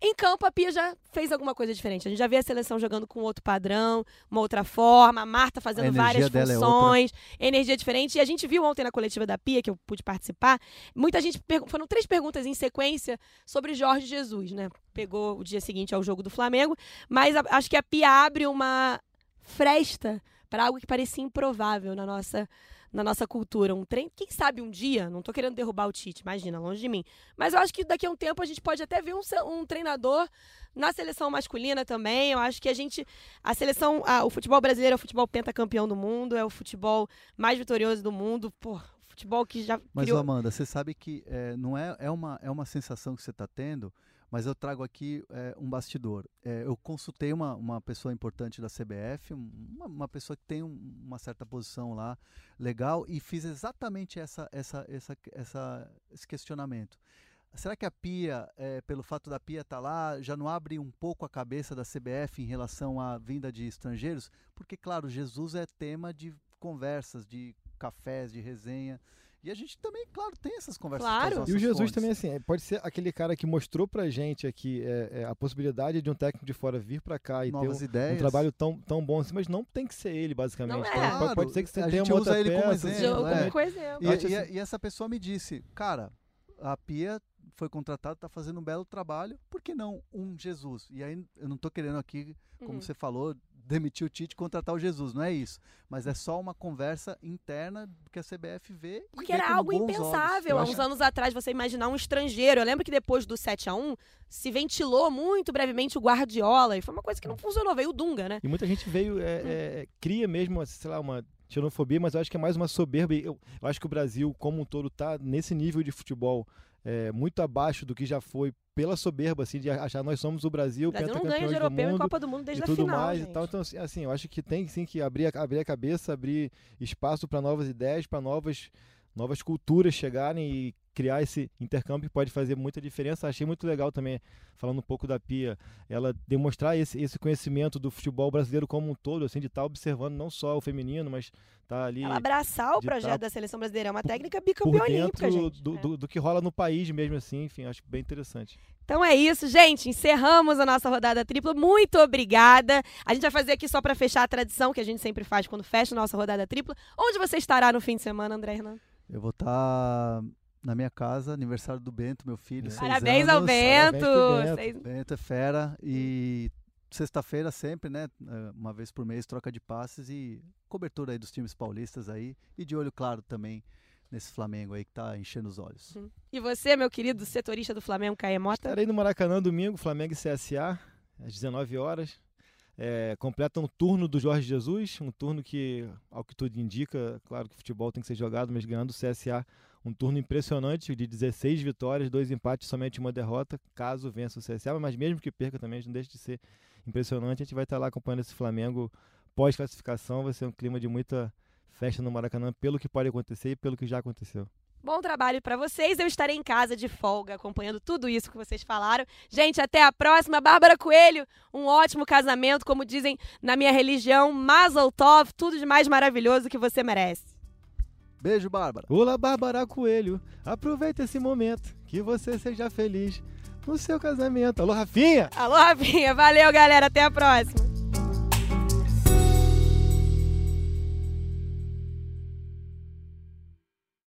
em campo, a Pia já fez alguma coisa diferente. A gente já vê a seleção jogando com outro padrão, uma outra forma, a Marta A fazendo energia várias é funções, energia diferente. E a gente viu ontem na coletiva da Pia, que eu pude participar, muita gente. Foram três perguntas em sequência sobre Jorge Jesus, né? Pegou o dia seguinte ao jogo do Flamengo, mas a- acho que a Pia abre uma fresta para algo que parecia improvável na nossa na nossa cultura, um trem, quem sabe um dia, não tô querendo derrubar o Tite, imagina, longe de mim, mas eu acho que daqui a um tempo a gente pode até ver um, um treinador na seleção masculina também, eu acho que a gente, a seleção, o futebol brasileiro é o futebol pentacampeão do mundo, é o futebol mais vitorioso do mundo, pô, futebol que já Mas, criou... Amanda, você sabe que é, não é, é, uma, é uma sensação que você está tendo, mas eu trago aqui é, um bastidor. É, eu consultei uma, uma pessoa importante da CBF, um- uma, uma pessoa que tem um- uma certa posição lá legal, e fiz exatamente essa, essa, essa, essa, esse questionamento. será que a Pia, é, pelo fato da Pia estar tá lá, já não abre um pouco a cabeça da CBF em relação à vinda de estrangeiros? Porque, claro, Jesus é tema de conversas, de cafés, de resenha. E a gente também, claro, tem essas conversas. Claro. E o Jesus fontes. também, assim, é, pode ser aquele cara que mostrou pra gente aqui é, é, a possibilidade de um técnico de fora vir pra cá e Novas ter um, ideias. um trabalho tão, tão bom assim, mas não tem que ser ele, basicamente. Não é. Então, pode, pode ser que você A tenha gente uma usa outra ele como peça, exemplo, Jogo é. com exemplo. E, e- assim- e essa pessoa me disse, cara, a Pia foi contratada, está fazendo um belo trabalho, por que não um Jesus? E aí eu não estou querendo aqui, como Uhum. você falou, demitir o Tite e contratar o Jesus, não é isso. Mas é só uma conversa interna que a CBF vê. e Porque vê era algo impensável há acho- uns anos atrás você imaginar um estrangeiro. Eu lembro que depois do 7 a 1 se ventilou muito brevemente o Guardiola e foi uma coisa que não funcionou, veio o Dunga, né? E muita gente veio, é, é, cria mesmo, sei lá, uma xenofobia, mas eu acho que é mais uma soberba. Eu, eu acho que o Brasil, como um todo, tá nesse nível de futebol é, muito abaixo do que já foi pela soberba, assim, de achar nós somos o Brasil, O Brasil não ganha de europeu mundo. Copa do Mundo desde e a tudo final, mais gente. e tal. Então, assim, assim, eu acho que tem sim que abrir a, abrir a cabeça, abrir espaço para novas ideias, para novas, novas culturas chegarem e criar esse intercâmbio pode fazer muita diferença. Achei muito legal também, falando um pouco da Pia, ela demonstrar esse, esse conhecimento do futebol brasileiro como um todo, assim, de estar observando não só o feminino, mas tá ali Ela abraçar o de projeto tá da seleção brasileira é uma técnica por bicampeã olímpica, gente. do, É. do, do que rola no país mesmo, assim, enfim, acho bem interessante. Então é isso, gente. Encerramos a nossa rodada tripla. Muito obrigada. A gente vai fazer aqui só para fechar a tradição que a gente sempre faz quando fecha a nossa rodada tripla. Onde você estará no fim de semana, André Hernan? Eu vou estar na minha casa, aniversário do Bento, meu filho. É. seis Parabéns ao anos. Bento. Parabéns Bento. Bento é fera e sexta-feira sempre, né? eh, Uma vez por mês, troca de passes e cobertura aí dos times paulistas aí e de olho claro também nesse Flamengo aí que tá enchendo os olhos. E você, meu querido setorista do Flamengo, Caê Mota? Estarei no Maracanã domingo, Flamengo e CSA, às 19 horas. É, completa um turno do Jorge Jesus, um turno que, ao que tudo indica, claro que futebol tem que ser jogado, mas ganhando o CSA, um turno impressionante de 16 vitórias, dois empates, somente uma derrota, caso vença o CSA, mas mesmo que perca também, não deixa de ser impressionante. A gente vai estar lá acompanhando esse Flamengo pós-classificação, vai ser um clima de muita festa no Maracanã, pelo que pode acontecer e pelo que já aconteceu. Bom trabalho para vocês. Eu estarei em casa de folga acompanhando tudo isso que vocês falaram. Gente, até a próxima. Bárbara Coelho, um ótimo casamento, como dizem na minha religião. Mazel Tov, tudo de mais maravilhoso que você merece. Beijo, Bárbara. Olá, Bárbara Coelho. Aproveita esse momento, que você seja feliz no seu casamento. Alô, Rafinha! Alô, Rafinha. Valeu, galera. Até a próxima.